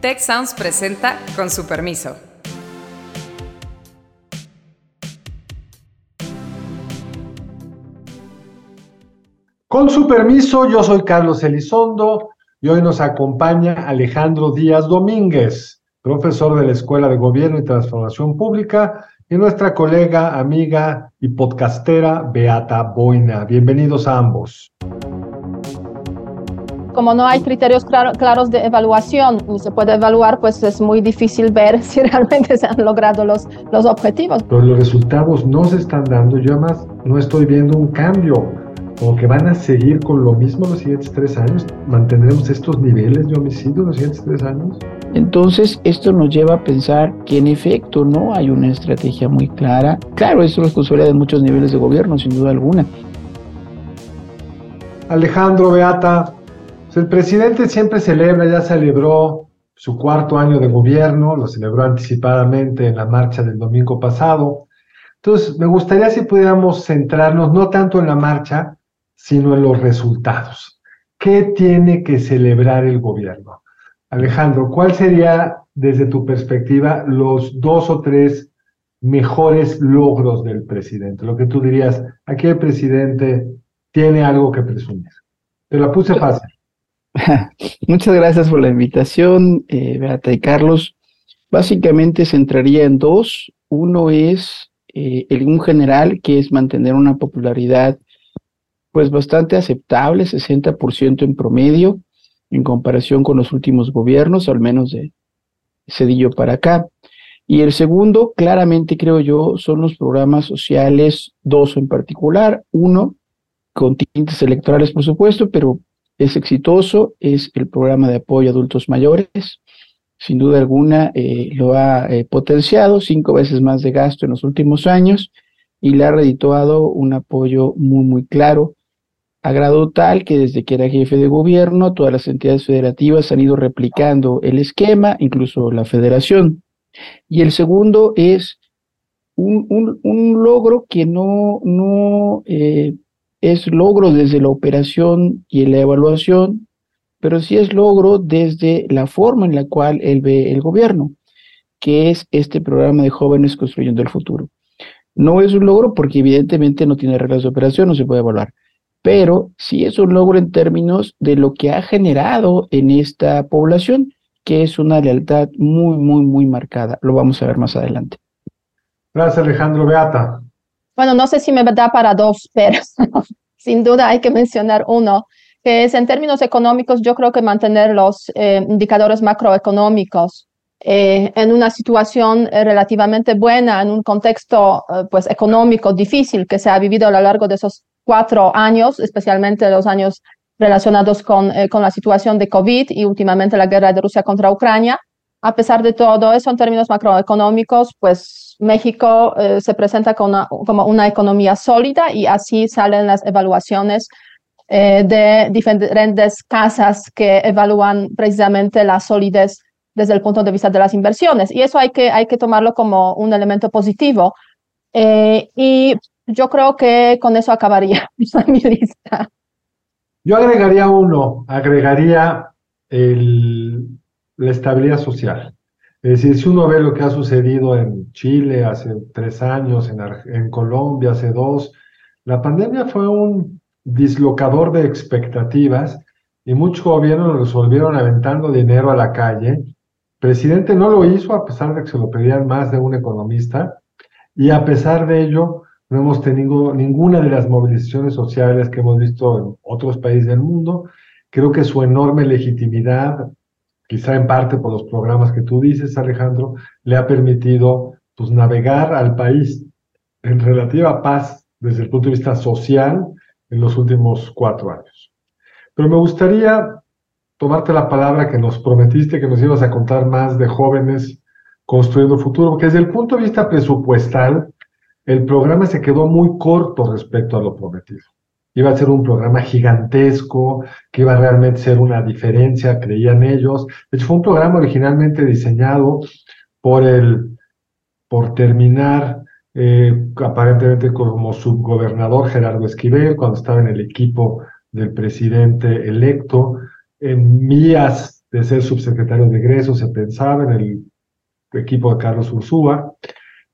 Tech Sounds presenta con su permiso. Con su permiso, yo soy Carlos Elizondo y hoy nos acompaña Alejandro Díaz Domínguez, profesor de la Escuela de Gobierno y Transformación Pública, y nuestra colega, amiga y podcastera Beata Boina. Bienvenidos a ambos como no hay criterios claros de evaluación ni se puede evaluar, pues es muy difícil ver si realmente se han logrado los, los objetivos. Pero los resultados no se están dando, yo además no estoy viendo un cambio, como que van a seguir con lo mismo los siguientes tres años, mantendremos estos niveles de homicidio los siguientes tres años. Entonces, esto nos lleva a pensar que en efecto no hay una estrategia muy clara. Claro, esto es responsabilidad de muchos niveles de gobierno, sin duda alguna. Alejandro Beata, el presidente siempre celebra, ya celebró su cuarto año de gobierno, lo celebró anticipadamente en la marcha del domingo pasado. Entonces, me gustaría si pudiéramos centrarnos no tanto en la marcha, sino en los resultados. ¿Qué tiene que celebrar el gobierno? Alejandro, ¿cuál sería, desde tu perspectiva, los dos o tres mejores logros del presidente? Lo que tú dirías, aquí el presidente tiene algo que presumir. Te la puse fácil. Muchas gracias por la invitación, eh, Beata y Carlos. Básicamente se entraría en dos. Uno es eh, el general, que es mantener una popularidad pues bastante aceptable, 60% en promedio, en comparación con los últimos gobiernos, al menos de Cedillo para acá. Y el segundo, claramente creo yo, son los programas sociales, dos en particular. Uno, con tintes electorales, por supuesto, pero es exitoso, es el programa de apoyo a adultos mayores. Sin duda alguna eh, lo ha eh, potenciado, cinco veces más de gasto en los últimos años y le ha redituado un apoyo muy, muy claro, a grado tal que desde que era jefe de gobierno, todas las entidades federativas han ido replicando el esquema, incluso la federación. Y el segundo es un, un, logro que no, no eh, es logro desde la operación y la evaluación, pero sí es logro desde la forma en la cual él ve el gobierno, que es este programa de jóvenes construyendo el futuro. No es un logro porque evidentemente no tiene reglas de operación, no se puede evaluar, pero sí es un logro en términos de lo que ha generado en esta población, que es una lealtad muy, muy, muy marcada. Lo vamos a ver más adelante. Gracias, Alejandro Beata. Bueno, no sé si me da para dos, pero sin duda hay que mencionar uno, que es en términos económicos, yo creo que mantener los eh, indicadores macroeconómicos eh, en una situación eh, relativamente buena, en un contexto pues, económico difícil que se ha vivido a lo largo de esos cuatro años, especialmente los años relacionados con, con la situación de COVID y últimamente la guerra de Rusia contra Ucrania. A pesar de todo eso, en términos macroeconómicos, pues México eh, se presenta como una, economía sólida y así salen las evaluaciones eh, de diferentes casas que evalúan precisamente la solidez desde el punto de vista de las inversiones. Y eso hay que, hay que tomarlo como un elemento positivo. Eh, y yo creo que con eso acabaría mi lista. Yo agregaría uno, agregaría la estabilidad social. Es decir, si uno ve lo que ha sucedido en Chile hace tres años, en, Colombia hace dos, la pandemia fue un dislocador de expectativas y muchos gobiernos resolvieron aventando dinero a la calle. El presidente no lo hizo a pesar de que se lo pedían más de un economista y a pesar de ello no hemos tenido ninguna de las movilizaciones sociales que hemos visto en otros países del mundo. Creo que su enorme legitimidad quizá en parte por los programas que tú dices, Alejandro, le ha permitido pues, navegar al país en relativa paz desde el punto de vista social en los últimos cuatro años. Pero me gustaría tomarte la palabra que nos prometiste que nos ibas a contar más de jóvenes construyendo futuro, porque desde el punto de vista presupuestal, el programa se quedó muy corto respecto a lo prometido iba a ser un programa gigantesco, que iba a realmente ser una diferencia, creían ellos. De hecho, fue un programa originalmente diseñado por el, por terminar eh, aparentemente como subgobernador Gerardo Esquivel, cuando estaba en el equipo del presidente electo. En Mías de ser subsecretario de egreso, se pensaba en el equipo de Carlos Ursúa,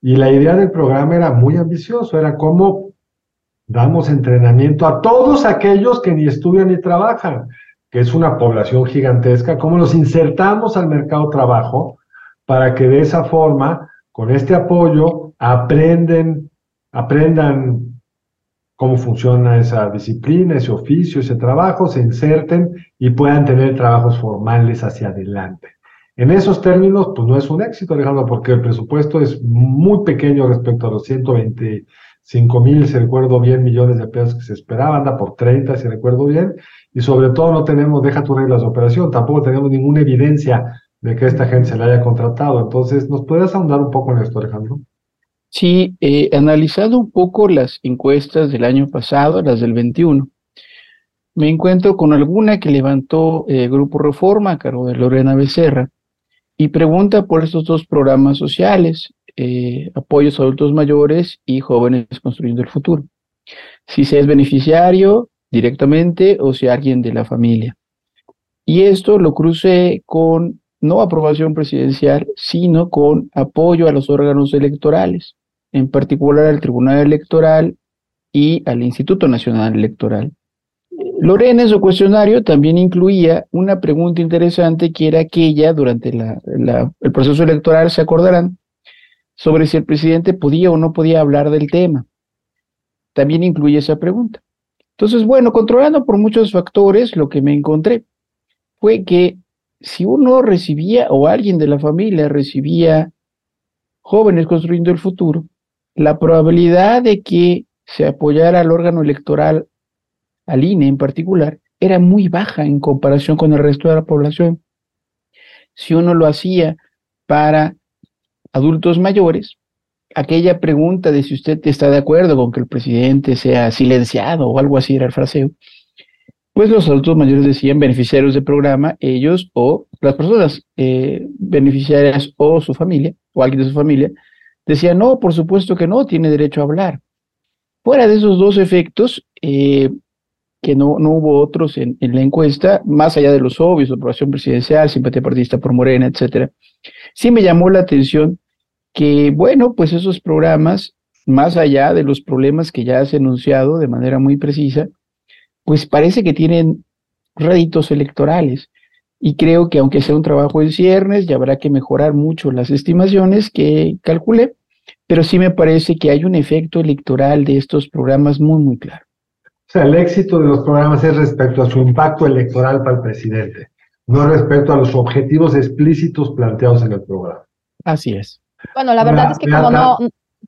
y la idea del programa era muy ambicioso, era cómo damos entrenamiento a todos aquellos que ni estudian ni trabajan, que es una población gigantesca, cómo los insertamos al mercado trabajo para que de esa forma, con este apoyo, aprenden, aprendan cómo funciona esa disciplina, ese oficio, ese trabajo, se inserten y puedan tener trabajos formales hacia adelante. En esos términos, pues no es un éxito, Alejandro, porque el presupuesto es muy pequeño respecto a los 125 mil, si recuerdo bien, millones de pesos que se esperaban, anda por 30, si recuerdo bien, y sobre todo no tenemos, deja tus reglas de operación, tampoco tenemos ninguna evidencia de que esta gente se la haya contratado. Entonces, ¿nos puedes ahondar un poco en esto, Alejandro? Sí, he analizado un poco las encuestas del año pasado, las del 21, me encuentro con alguna que levantó eh, Grupo Reforma a cargo de Lorena Becerra y pregunta por estos dos programas sociales, eh, apoyos a adultos mayores y jóvenes construyendo el futuro. Si se es beneficiario directamente o si alguien de la familia. Y esto lo crucé con no aprobación presidencial, sino con apoyo a los órganos electorales, en particular al Tribunal Electoral y al Instituto Nacional Electoral. Lorena en su cuestionario también incluía una pregunta interesante que era aquella durante el proceso electoral, se acordarán, sobre si el presidente podía o no podía hablar del tema. También incluye esa pregunta. Entonces, bueno, controlando por muchos factores, lo que me encontré fue que si uno recibía o alguien de la familia recibía jóvenes construyendo el futuro, la probabilidad de que se apoyara al órgano electoral, al INE en particular, era muy baja en comparación con el resto de la población. Si uno lo hacía para adultos mayores, aquella pregunta de si usted está de acuerdo con que el presidente sea silenciado o algo así era el fraseo, pues los adultos mayores decían beneficiarios del programa, ellos o las personas eh, beneficiarias o su familia, o alguien de su familia, decían, no, por supuesto que no, tiene derecho a hablar. Fuera de esos dos efectos, eh, que no, no hubo otros en, en, la encuesta, más allá de los obvios, aprobación presidencial, simpatía partidista por Morena, etcétera, sí me llamó la atención que, bueno, pues esos programas, más allá de los problemas que ya has enunciado de manera muy precisa, pues parece que tienen réditos electorales. Y creo que aunque sea un trabajo en ciernes, ya habrá que mejorar mucho las estimaciones que calculé, pero sí me parece que hay un efecto electoral de estos programas muy, muy claro. O sea, el éxito de los programas es respecto a su impacto electoral para el presidente, no respecto a los objetivos explícitos planteados en el programa. Así es. Bueno, la verdad es que como no,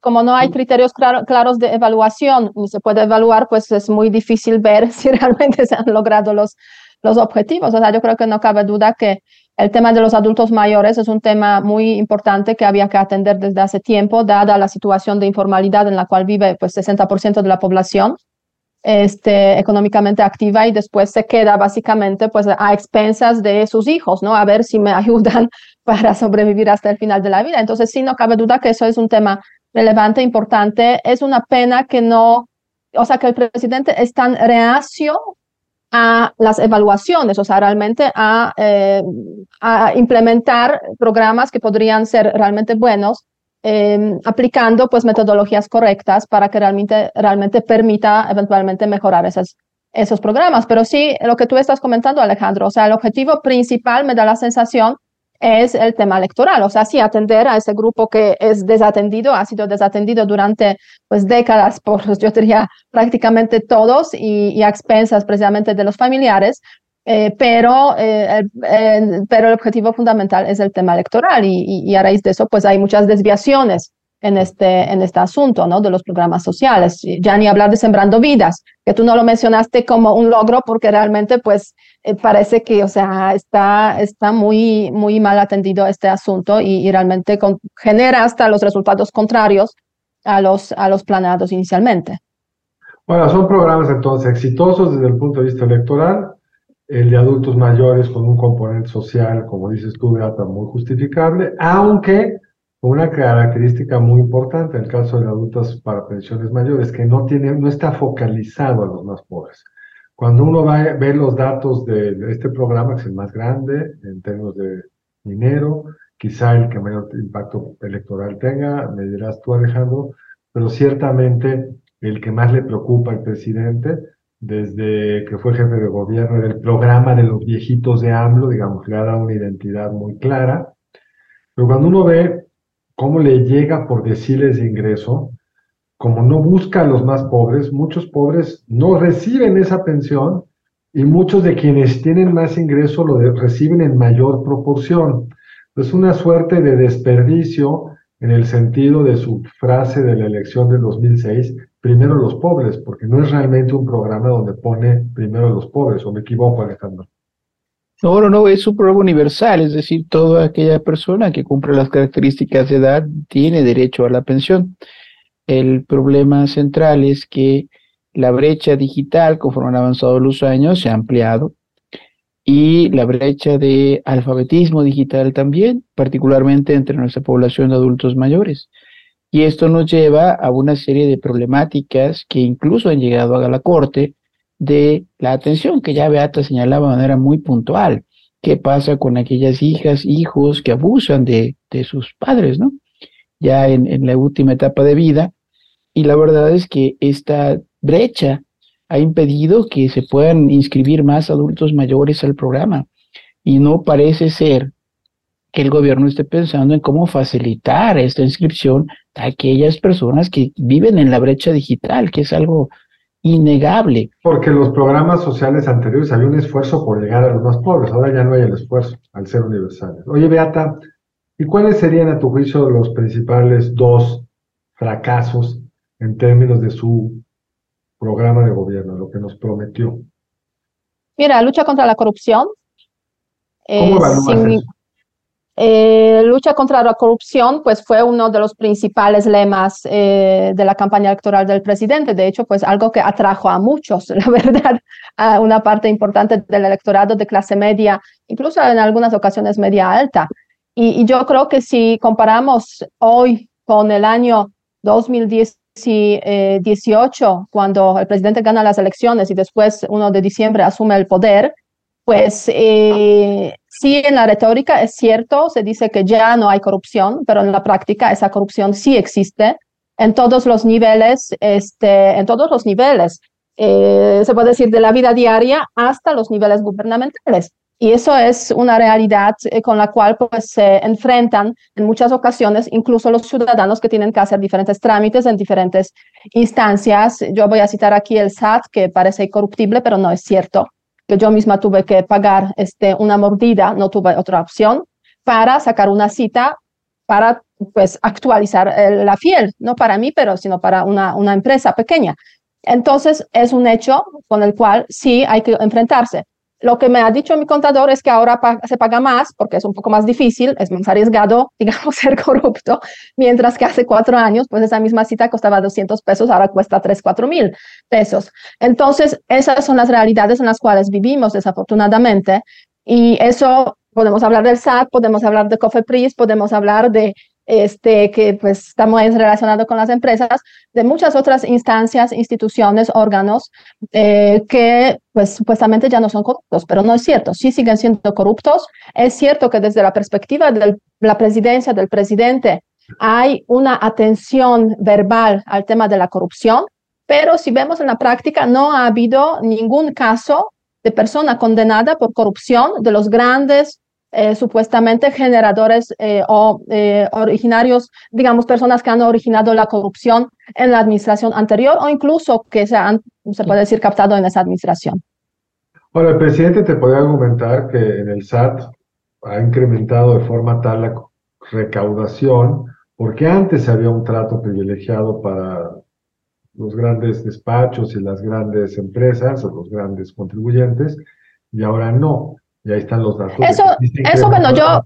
como no hay criterios claros de evaluación ni se puede evaluar, pues es muy difícil ver si realmente se han logrado los, los objetivos. O sea, yo creo que no cabe duda que el tema de los adultos mayores es un tema muy importante que había que atender desde hace tiempo, dada la situación de informalidad en la cual vive pues 60% de la población este, económicamente activa y después se queda básicamente pues a expensas de sus hijos, ¿no? A ver si me ayudan para sobrevivir hasta el final de la vida. Entonces sí, no cabe duda que eso es un tema relevante, importante. Es una pena que no, o sea, que el presidente es tan reacio a las evaluaciones, o sea, realmente a, eh, a implementar programas que podrían ser realmente buenos, eh, aplicando pues metodologías correctas para que realmente, realmente permita eventualmente mejorar esas, esos programas. Pero sí, lo que tú estás comentando, Alejandro, o sea, el objetivo principal me da la sensación es el tema electoral, o sea, sí atender a ese grupo que es desatendido, ha sido desatendido durante pues décadas por, yo diría, prácticamente todos y, a expensas precisamente de los familiares, eh, pero, eh, pero el objetivo fundamental es el tema electoral y, y, a raíz de eso pues hay muchas desviaciones en este, en este asunto, ¿no? De los programas sociales. Ya ni hablar de Sembrando Vidas, que tú no lo mencionaste como un logro porque realmente, pues, eh, parece que, o sea, está, está muy, muy mal atendido este asunto y, realmente genera hasta los resultados contrarios a los, a los planados inicialmente. Bueno, son programas entonces exitosos desde el punto de vista electoral, el de adultos mayores con un componente social, como dices tú, Beata, muy justificable, aunque una característica muy importante en el caso de adultos para pensiones mayores, que no, tiene, no está focalizado a los más pobres. Cuando uno va a ver los datos de este programa, que es el más grande en términos de dinero, quizá el que mayor impacto electoral tenga, me dirás tú Alejandro, pero ciertamente el que más le preocupa al presidente desde que fue jefe de gobierno era el programa de los viejitos de AMLO, digamos, le ha dado una identidad muy clara, pero cuando uno ve cómo le llega por deciles de ingreso, como no busca a los más pobres, muchos pobres no reciben esa pensión y muchos de quienes tienen más ingreso lo reciben en mayor proporción. Es una suerte de desperdicio en el sentido de su frase de la elección del 2006, primero los pobres, porque no es realmente un programa donde pone primero los pobres, o me equivoco, Alejandro. No, no, no, es un programa universal, es decir, toda aquella persona que cumple las características de edad tiene derecho a la pensión. El problema central es que la brecha digital, conforme han avanzado los años, se ha ampliado y la brecha de alfabetismo digital también, particularmente entre nuestra población de adultos mayores. Y esto nos lleva a una serie de problemáticas que incluso han llegado a la Corte de la atención que ya Beata señalaba de manera muy puntual. ¿Qué pasa con aquellas hijas, hijos que abusan de, de sus padres, ¿no? Ya en, en la última etapa de vida y la verdad es que esta brecha ha impedido que se puedan inscribir más adultos mayores al programa. Y no parece ser que el gobierno esté pensando en cómo facilitar esta inscripción a aquellas personas que viven en la brecha digital, que es algo innegable. Porque los programas sociales anteriores había un esfuerzo por llegar a los más pobres, ahora ya no hay el esfuerzo al ser universales. Oye, Beata, ¿y cuáles serían a tu juicio los principales dos fracasos en términos de su programa de gobierno, lo que nos prometió? Mira, lucha contra la corrupción. ¿Cómo eh, eh, lucha contra la corrupción, pues fue uno de los principales lemas eh, de la campaña electoral del presidente. De hecho, pues algo que atrajo a muchos, la verdad, a una parte importante del electorado de clase media, incluso en algunas ocasiones media alta. Y, yo creo que si comparamos hoy con el año 2010, si 18, cuando el presidente gana las elecciones y después 1 de diciembre asume el poder, pues eh, sí en la retórica es cierto, se dice que ya no hay corrupción, pero en la práctica esa corrupción sí existe en todos los niveles, este, en todos los niveles, eh, se puede decir de la vida diaria hasta los niveles gubernamentales. Y eso es una realidad eh, con la cual pues, se enfrentan en muchas ocasiones incluso los ciudadanos que tienen que hacer diferentes trámites en diferentes instancias. Yo voy a citar aquí el SAT, que parece incorruptible, pero no es cierto. Que yo misma tuve que pagar este, una mordida, no tuve otra opción, para sacar una cita para pues, actualizar la fiel, no para mí, pero sino para una, una empresa pequeña. Entonces, es un hecho con el cual sí hay que enfrentarse. Lo que me ha dicho mi contador es que ahora se paga más porque es un poco más difícil, es más arriesgado, digamos, ser corrupto, mientras que hace cuatro años, pues esa misma cita costaba 200 pesos, ahora cuesta 3, 4 mil pesos. Entonces, esas son las realidades en las cuales vivimos, desafortunadamente, y eso podemos hablar del SAT, podemos hablar de COFEPRIS, podemos hablar de este, que pues está muy relacionado con las empresas, de muchas otras instancias, instituciones, órganos eh, que pues supuestamente ya no son corruptos, pero no es cierto, sí siguen siendo corruptos. Es cierto que desde la perspectiva de la presidencia del presidente hay una atención verbal al tema de la corrupción, pero si vemos en la práctica no ha habido ningún caso de persona condenada por corrupción de los grandes eh, supuestamente generadores eh, o eh, originarios, digamos, personas que han originado la corrupción en la administración anterior o incluso que se han, se puede decir, captado en esa administración. Bueno, el presidente te puede argumentar que en el SAT ha incrementado de forma tal la recaudación, porque antes había un trato privilegiado para los grandes despachos y las grandes empresas o los grandes contribuyentes, y ahora no. Y ahí están los datos. Eso, eso bueno, yo...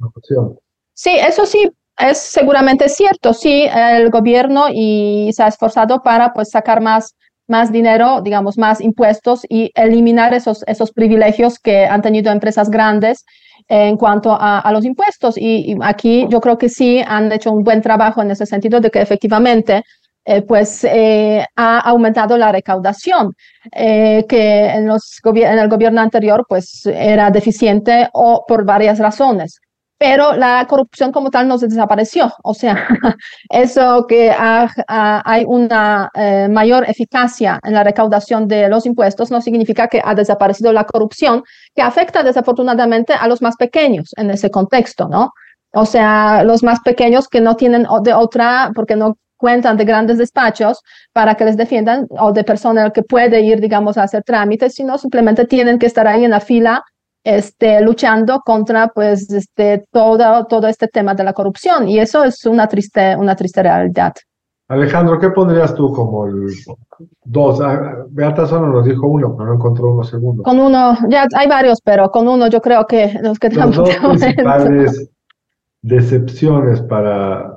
Sí, eso sí, es seguramente cierto. Sí, el gobierno y se ha esforzado para pues sacar más, más dinero, digamos, más impuestos y eliminar esos, esos privilegios que han tenido empresas grandes en cuanto a, a los impuestos. Y, y, aquí yo creo que sí han hecho un buen trabajo en ese sentido de que efectivamente eh, pues eh, ha aumentado la recaudación, eh, que en, los en el gobierno anterior pues era deficiente o por varias razones. Pero la corrupción como tal no se desapareció. O sea, eso que hay una mayor eficacia en la recaudación de los impuestos no significa que ha desaparecido la corrupción, que afecta desafortunadamente a los más pequeños en ese contexto, ¿no? O sea, los más pequeños que no tienen de otra, porque no cuentan de grandes despachos para que les defiendan o de personal que puede ir, digamos, a hacer trámites, sino simplemente tienen que estar ahí en la fila este, luchando contra pues, este, todo, todo este tema de la corrupción. Y eso es una triste, una triste realidad. Alejandro, ¿qué pondrías tú como el dos? Ah, Beata solo nos dijo uno, pero no encontró uno segundo. Con uno, ya hay varios, pero con uno yo creo que nos quedamos. Los dos principales decepciones para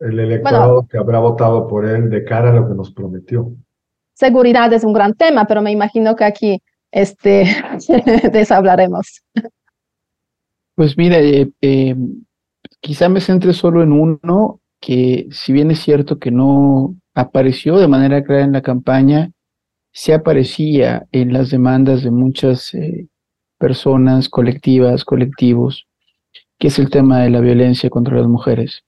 el electorado que habrá votado por él de cara a lo que nos prometió. Seguridad es un gran tema, pero me imagino que aquí este, de eso hablaremos. Pues mira, eh, eh, quizá me centre solo en uno que si bien es cierto que no apareció de manera clara en la campaña, se aparecía en las demandas de muchas eh, personas, colectivas, colectivos, que es el tema de la violencia contra las mujeres.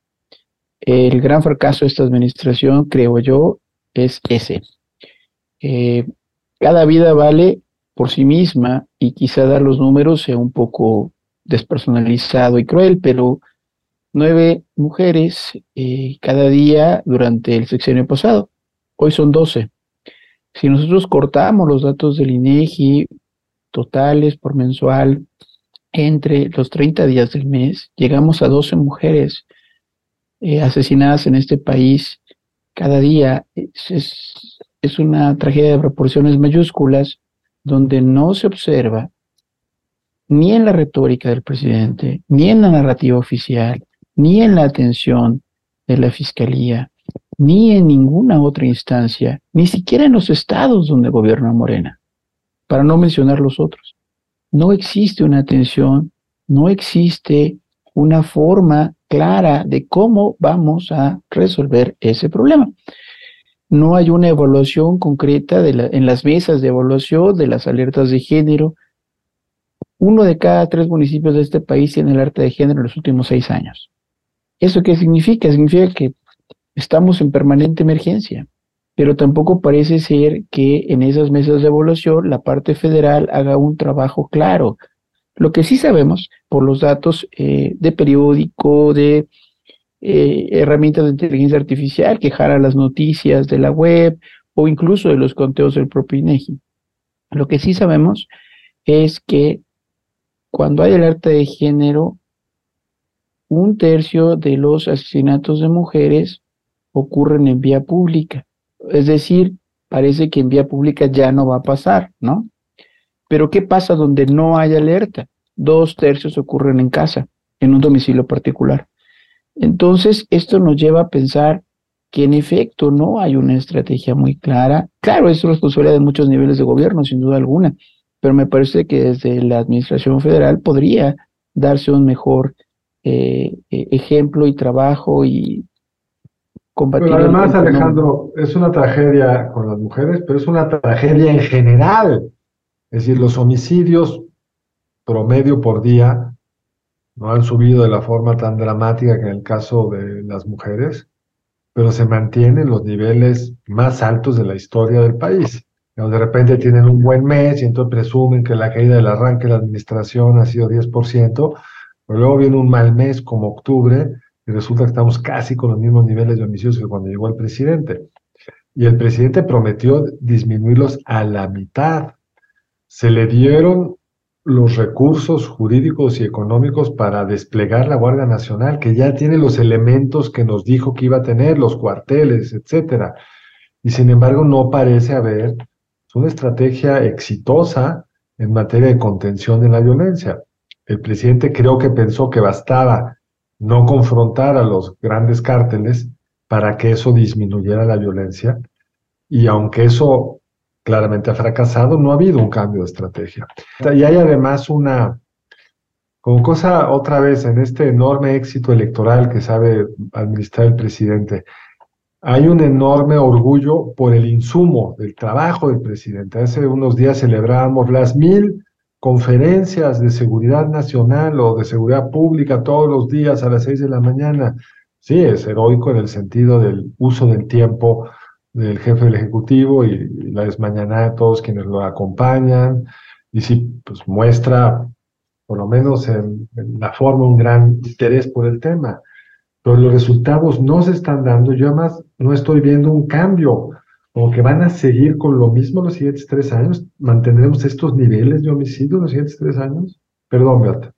El gran fracaso de esta administración, creo yo, es ese. Eh, cada vida vale por sí misma y quizá dar los números sea un poco despersonalizado y cruel, pero nueve mujeres eh, cada día durante el sexenio pasado. Hoy son doce. Si nosotros cortamos los datos del INEGI totales por mensual entre los 30 días del mes, llegamos a 12 mujeres eh, asesinadas en este país cada día. Es, es, una tragedia de proporciones mayúsculas donde no se observa ni en la retórica del presidente, ni en la narrativa oficial, ni en la atención de la fiscalía, ni en ninguna otra instancia, ni siquiera en los estados donde gobierna Morena, para no mencionar los otros. No existe una atención, no existe una forma clara de cómo vamos a resolver ese problema. No hay una evaluación concreta en las mesas de evaluación de las alertas de género. Uno de cada tres municipios de este país tiene alerta de género en los últimos seis años. ¿Eso qué significa? Significa que estamos en permanente emergencia, pero tampoco parece ser que en esas mesas de evaluación la parte federal haga un trabajo claro lo que sí sabemos por los datos eh, de periódico, de eh, herramientas de inteligencia artificial que jala las noticias de la web o incluso de los conteos del propio INEGI. Lo que sí sabemos es que cuando hay alerta de género, un tercio de los asesinatos de mujeres ocurren en vía pública. Es decir, parece que en vía pública ya no va a pasar, ¿no? Pero ¿qué pasa donde no hay alerta? Dos tercios ocurren en casa, en un domicilio particular. Entonces, esto nos lleva a pensar que en efecto no hay una estrategia muy clara. Claro, es responsabilidad de muchos niveles de gobierno, sin duda alguna, pero me parece que desde la Administración Federal podría darse un mejor eh, e-, ejemplo y trabajo y combatir. Pero además, Alejandro, es una tragedia con las mujeres, pero es una tragedia en general. Es decir, los homicidios promedio por día no han subido de la forma tan dramática que en el caso de las mujeres, pero se mantienen los niveles más altos de la historia del país. De repente tienen un buen mes y entonces presumen que la caída del arranque de la administración ha sido 10%, pero luego viene un mal mes como octubre y resulta que estamos casi con los mismos niveles de homicidios que cuando llegó el presidente. Y el presidente prometió disminuirlos a la mitad se le dieron los recursos jurídicos y económicos para desplegar la Guardia Nacional, que ya tiene los elementos que nos dijo que iba a tener, los cuarteles, etcétera. Y sin embargo, no parece haber una estrategia exitosa en materia de contención de la violencia. El presidente creo que pensó que bastaba no confrontar a los grandes cárteles para que eso disminuyera la violencia. Y aunque eso claramente ha fracasado, no ha habido un cambio de estrategia. Y hay además una, como cosa otra vez en este enorme éxito electoral que sabe administrar el presidente, hay un enorme orgullo por el insumo del trabajo del presidente. Hace unos días celebrábamos las mil conferencias de seguridad nacional o de seguridad pública todos los días a las seis de la mañana. Sí, es heroico en el sentido del uso del tiempo del jefe del Ejecutivo y, la desmañanada de todos quienes lo acompañan. Y sí, pues muestra, por lo menos en la forma, un gran interés por el tema pero los resultados no se están dando. Yo además no estoy viendo un cambio, o que van a seguir con lo mismo los siguientes tres años. ¿Mantendremos estos niveles de homicidio los siguientes tres años? Perdón, Beata.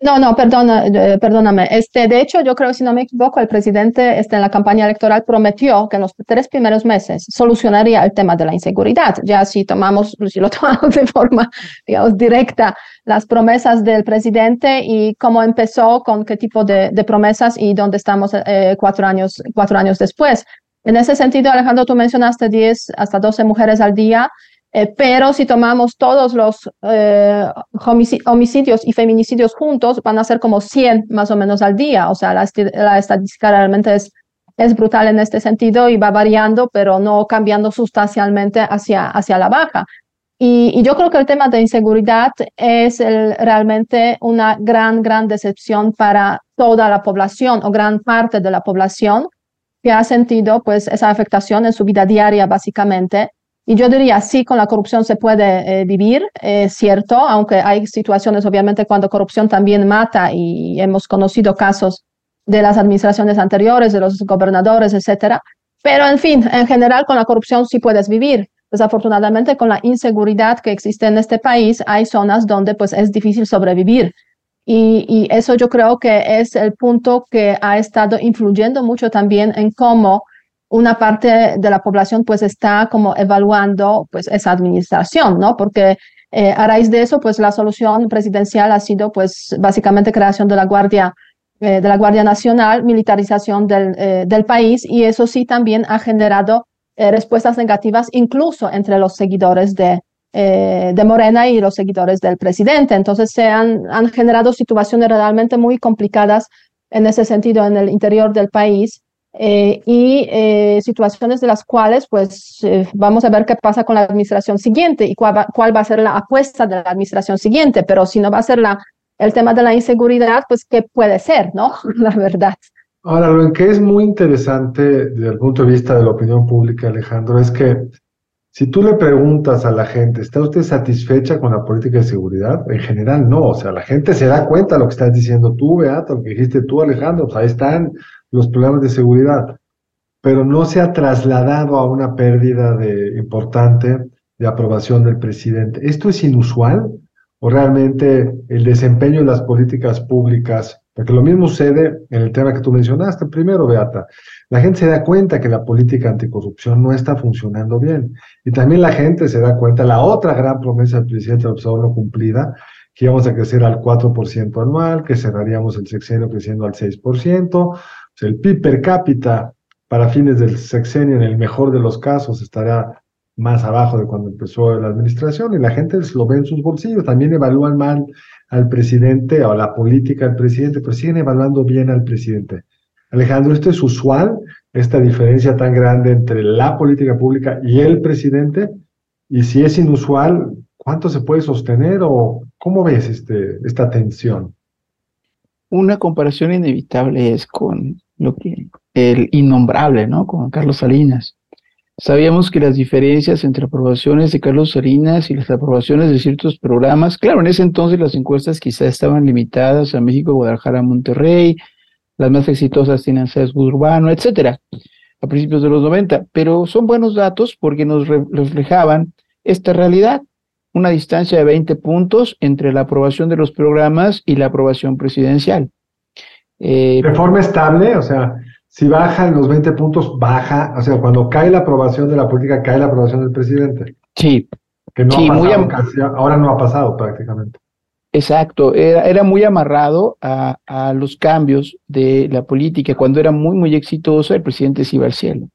No, no, perdona, eh, perdóname. Este, de hecho, yo creo, si no me equivoco, el presidente este, en la campaña electoral prometió que en los tres primeros meses solucionaría el tema de la inseguridad. Ya si tomamos, si lo tomamos de forma, digamos, directa, las promesas del presidente y cómo empezó, con qué tipo de, de promesas y dónde estamos eh, cuatro, años, cuatro años después. En ese sentido, Alejandro, tú mencionaste 10 hasta 12 mujeres al día. Eh, pero si tomamos todos los eh, homicidios y feminicidios juntos, van a ser como 100 más o menos al día. O sea, la, estadística realmente es, es brutal en este sentido y va variando, pero no cambiando sustancialmente hacia, hacia la baja. Y, yo creo que el tema de inseguridad es realmente una gran, gran decepción para toda la población o gran parte de la población que ha sentido pues esa afectación en su vida diaria básicamente y yo diría, sí, con la corrupción se puede eh, vivir, es cierto, aunque hay situaciones, obviamente, cuando corrupción también mata y hemos conocido casos de las administraciones anteriores, de los gobernadores, etcétera. Pero, en fin, en general, con la corrupción sí puedes vivir. Desafortunadamente, con la inseguridad que existe en este país, hay zonas donde pues es difícil sobrevivir. Y, y eso yo creo que es el punto que ha estado influyendo mucho también en cómo una parte de la población pues está como evaluando pues esa administración, ¿no? Porque eh, a raíz de eso pues la solución presidencial ha sido pues básicamente creación de la Guardia eh, de la Guardia Nacional, militarización del, eh, del país y eso sí también ha generado respuestas negativas incluso entre los seguidores de, de Morena y los seguidores del presidente. Entonces se han, han generado situaciones realmente muy complicadas en ese sentido en el interior del país eh, y eh, situaciones de las cuales pues eh, vamos a ver qué pasa con la administración siguiente y cuál va, cuál va, a ser la apuesta de la administración siguiente, pero si no va a ser la, el tema de la inseguridad, pues qué puede ser, ¿no? la verdad. Ahora, lo que es muy interesante desde el punto de vista de la opinión pública, Alejandro, es que si tú le preguntas a la gente, ¿está usted satisfecha con la política de seguridad? En general no, o sea, la gente se da cuenta de lo que estás diciendo tú, Beato, lo que dijiste tú, Alejandro, pues ahí están los problemas de seguridad, pero no se ha trasladado a una pérdida de, importante de aprobación del presidente. ¿Esto es inusual o realmente el desempeño de las políticas públicas? Porque lo mismo sucede en el tema que tú mencionaste primero, Beata. La gente se da cuenta que la política anticorrupción no está funcionando bien. Y también la gente se da cuenta, la otra gran promesa del presidente Observador no cumplida, que íbamos a crecer al 4% anual, que cerraríamos el sexenio creciendo al 6%, el PIB per cápita para fines del sexenio, en el mejor de los casos, estará más abajo de cuando empezó la administración y la gente lo ve en sus bolsillos. También evalúan mal al presidente o la política del presidente, pero siguen evaluando bien al presidente. Alejandro, ¿esto es usual, esta diferencia tan grande entre la política pública y el presidente? Y si es inusual, ¿cuánto se puede sostener o cómo ves este, esta tensión? Una comparación inevitable es con lo que el innombrable, ¿no? Con Carlos Salinas. Sabíamos que las diferencias entre aprobaciones de Carlos Salinas y las aprobaciones de ciertos programas, claro, en ese entonces las encuestas quizás estaban limitadas a México, Guadalajara, Monterrey, las más exitosas tienen sesgo urbano, etcétera, a principios de los 90, pero son buenos datos porque nos reflejaban esta realidad, una distancia de 20 puntos entre la aprobación de los programas y la aprobación presidencial. Eh, de forma estable, o sea, si bajan los 20 puntos, baja, o sea, cuando cae la aprobación de la política, cae la aprobación del presidente. Sí. Que no ha pasado, ahora no ha pasado prácticamente. Exacto, era, era muy amarrado a, a, los cambios de la política. Cuando era muy, muy exitoso, el presidente se iba al cielo.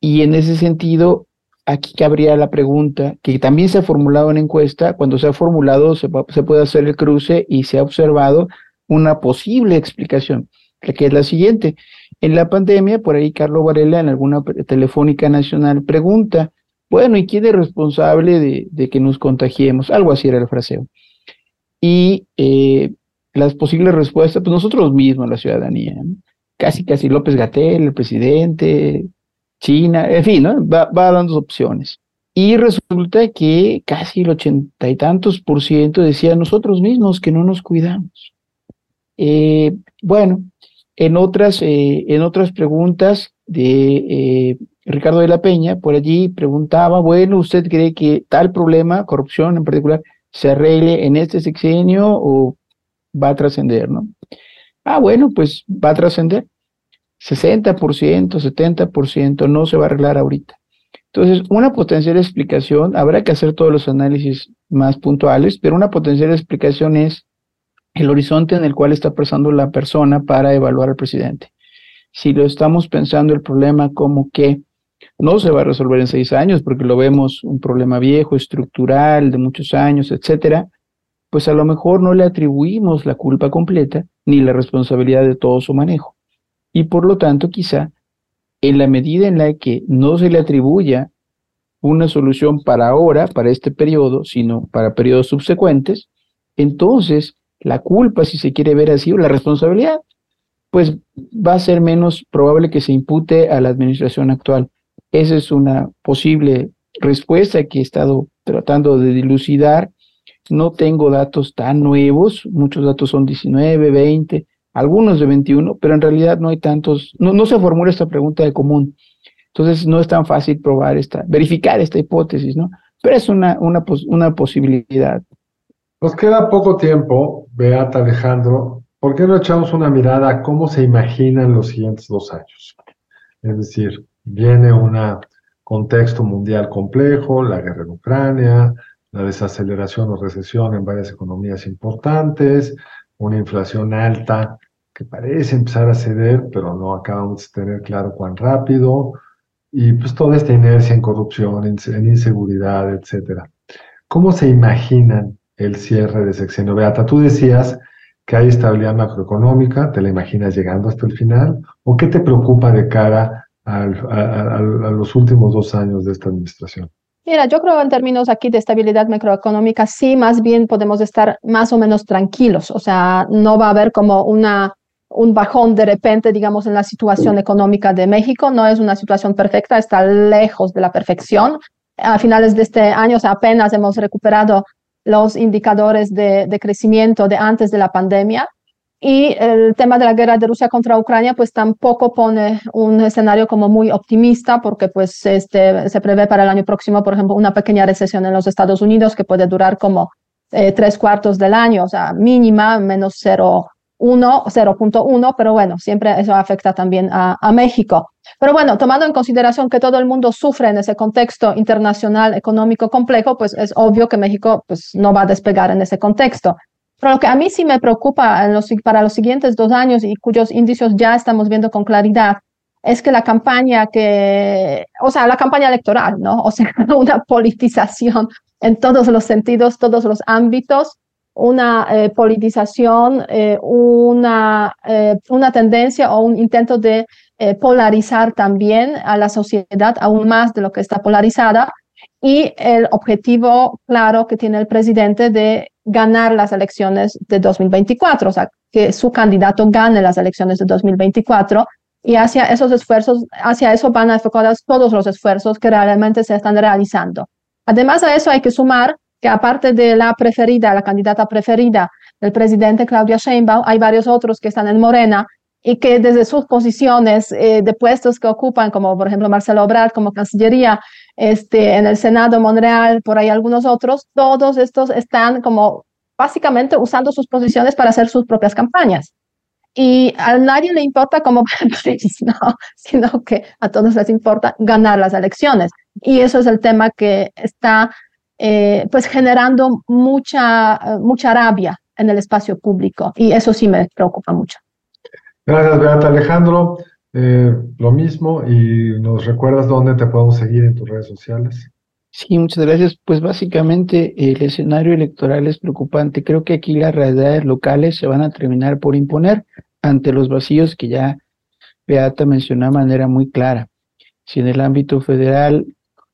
Y en ese sentido, aquí cabría la pregunta, que también se ha formulado en encuesta, cuando se ha formulado se, puede hacer el cruce y se ha observado una posible explicación. que es la siguiente. En la pandemia, por ahí Carlos Varela en alguna telefónica nacional pregunta, bueno, ¿y quién es responsable de, de que nos contagiemos? Algo así era el fraseo. Y eh, las posibles respuestas, pues nosotros mismos, la ciudadanía, casi, casi López Gatel, el presidente, China, en fin, ¿no? va, dando opciones. Y resulta que casi el ochenta y tantos por ciento decían nosotros mismos que no nos cuidamos. Eh, bueno, en otras, eh, en otras preguntas de eh, Ricardo de la Peña, por allí preguntaba, bueno, ¿usted cree que tal problema, corrupción en particular, se arregle en este sexenio o va a trascender, no? Ah, bueno, pues va a trascender. 60%, 70% no se va a arreglar ahorita. Entonces, una potencial explicación, habrá que hacer todos los análisis más puntuales, pero una potencial explicación es el horizonte en el cual está pasando la persona para evaluar al presidente. Si lo estamos pensando el problema como que no se va a resolver en seis años, porque lo vemos un problema viejo, estructural, de muchos años, etcétera, pues a lo mejor no le atribuimos la culpa completa ni la responsabilidad de todo su manejo. Y por lo tanto, quizá en la medida en la que no se le atribuya una solución para ahora, para este periodo, sino para periodos subsecuentes, entonces la culpa, si se quiere ver así, o la responsabilidad, pues va a ser menos probable que se impute a la administración actual. Esa es una posible respuesta que he estado tratando de dilucidar. No tengo datos tan nuevos, muchos datos son 19, 20, algunos de 21, pero en realidad no hay tantos, no, se formula esta pregunta de común. Entonces no es tan fácil probar esta, verificar esta hipótesis, ¿no? Pero es una, una, una posibilidad. Nos queda poco tiempo, Beata Alejandro. ¿Por qué no echamos una mirada a cómo se imaginan los siguientes dos años? Es decir, viene un contexto mundial complejo, la guerra en Ucrania, la desaceleración o recesión en varias economías importantes, una inflación alta que parece empezar a ceder, pero no acabamos de tener claro cuán rápido, y pues toda esta inercia en corrupción, en, inseguridad, etcétera. ¿Cómo se imaginan el cierre de sexenio? Beata, tú decías que hay estabilidad macroeconómica, ¿te la imaginas llegando hasta el final? ¿O qué te preocupa de cara a los últimos dos años de esta administración? Mira, yo creo en términos aquí de estabilidad macroeconómica, sí, más bien podemos estar más o menos tranquilos. O sea, no va a haber como una, un bajón de repente, digamos, en la situación económica de México. No es una situación perfecta, está lejos de la perfección. A finales de este año apenas hemos recuperado los indicadores de, de crecimiento de antes de la pandemia. Y el tema de la guerra de Rusia contra Ucrania, pues tampoco pone un escenario como muy optimista, porque pues este, se prevé para el año próximo, por ejemplo, una pequeña recesión en los Estados Unidos que puede durar como eh, tres cuartos del año, o sea, mínima, menos 0,1, 0.1, pero bueno, siempre eso afecta también a, a México. Pero bueno, tomando en consideración que todo el mundo sufre en ese contexto internacional económico complejo, pues es obvio que México pues, no va a despegar en ese contexto. Pero lo que a mí sí me preocupa para los siguientes dos años y cuyos indicios ya estamos viendo con claridad es que la campaña que, o sea, la campaña electoral, ¿no? O sea, una politización en todos los sentidos, todos los ámbitos, una eh, politización, eh, una, eh, una tendencia o un intento de polarizar también a la sociedad aún más de lo que está polarizada y el objetivo claro que tiene el presidente de ganar las elecciones de 2024, o sea, que su candidato gane las elecciones de 2024 y hacia esos esfuerzos, hacia eso van a enfocar todos los esfuerzos que realmente se están realizando. Además a eso hay que sumar que aparte de la preferida, la candidata preferida del presidente Claudia Sheinbaum, hay varios otros que están en Morena y que desde sus posiciones eh, de puestos que ocupan, como por ejemplo Marcelo Obrador como Cancillería, este, en el Senado Monreal, por ahí algunos otros, todos estos están como básicamente usando sus posiciones para hacer sus propias campañas. Y a nadie le importa cómo no, sino que a todos les importa ganar las elecciones. Y eso es el tema que está eh, pues generando mucha, mucha rabia en el espacio público y eso sí me preocupa mucho. Gracias, Beata Alejandro. Eh, lo mismo y nos recuerdas dónde te podemos seguir en tus redes sociales. Sí, muchas gracias. Pues básicamente el escenario electoral es preocupante. Creo que aquí las realidades locales se van a terminar por imponer. ante los vacíos que ya Beata mencionó de manera muy clara. Si en el ámbito federal,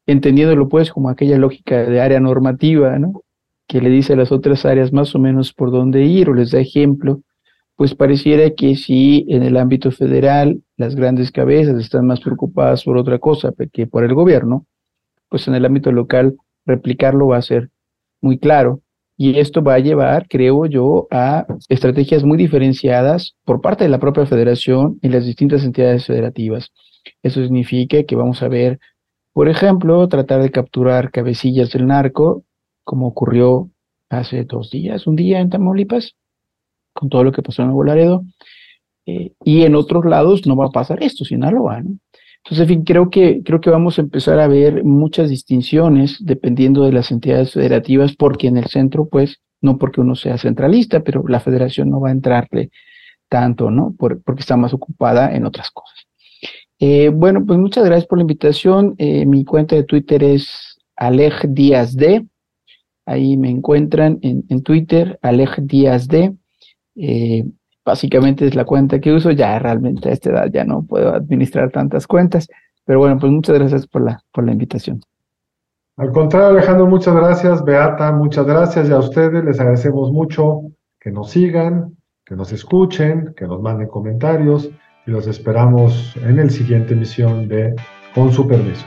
entendiéndolo pues como aquella lógica de área normativa, ¿no? que le dice a las otras áreas más o menos por dónde ir o les da ejemplo, pues pareciera que si en el ámbito federal las grandes cabezas están más preocupadas por otra cosa que por el gobierno, pues en el ámbito local replicarlo va a ser muy claro. Y esto va a llevar, creo yo, a estrategias muy diferenciadas por parte de la propia federación y las distintas entidades federativas. Eso significa que vamos a ver, por ejemplo, tratar de capturar cabecillas del narco, como ocurrió hace dos días, un día en Tamaulipas, con todo lo que pasó en Nuevo Laredo. Eh, y en otros lados no va a pasar esto, Sinaloa, ¿no? Entonces, en fin, creo que, creo que vamos a empezar a ver muchas distinciones dependiendo de las entidades federativas, porque en el centro, pues, no porque uno sea centralista, pero la federación no va a entrarle tanto, ¿no? porque está más ocupada en otras cosas. Eh, bueno, pues muchas gracias por la invitación. Eh, mi cuenta de Twitter es Alej Díaz D. Ahí me encuentran en, en Twitter, Alej Díaz D. Eh, básicamente es la cuenta que uso, ya realmente a esta edad ya no puedo administrar tantas cuentas, pero bueno, pues muchas gracias por la, por la invitación. Al contrario, Alejandro, muchas gracias. Beata, muchas gracias. Y a ustedes les agradecemos mucho que nos sigan, que nos escuchen, que nos manden comentarios y los esperamos en el siguiente emisión de Con su permiso.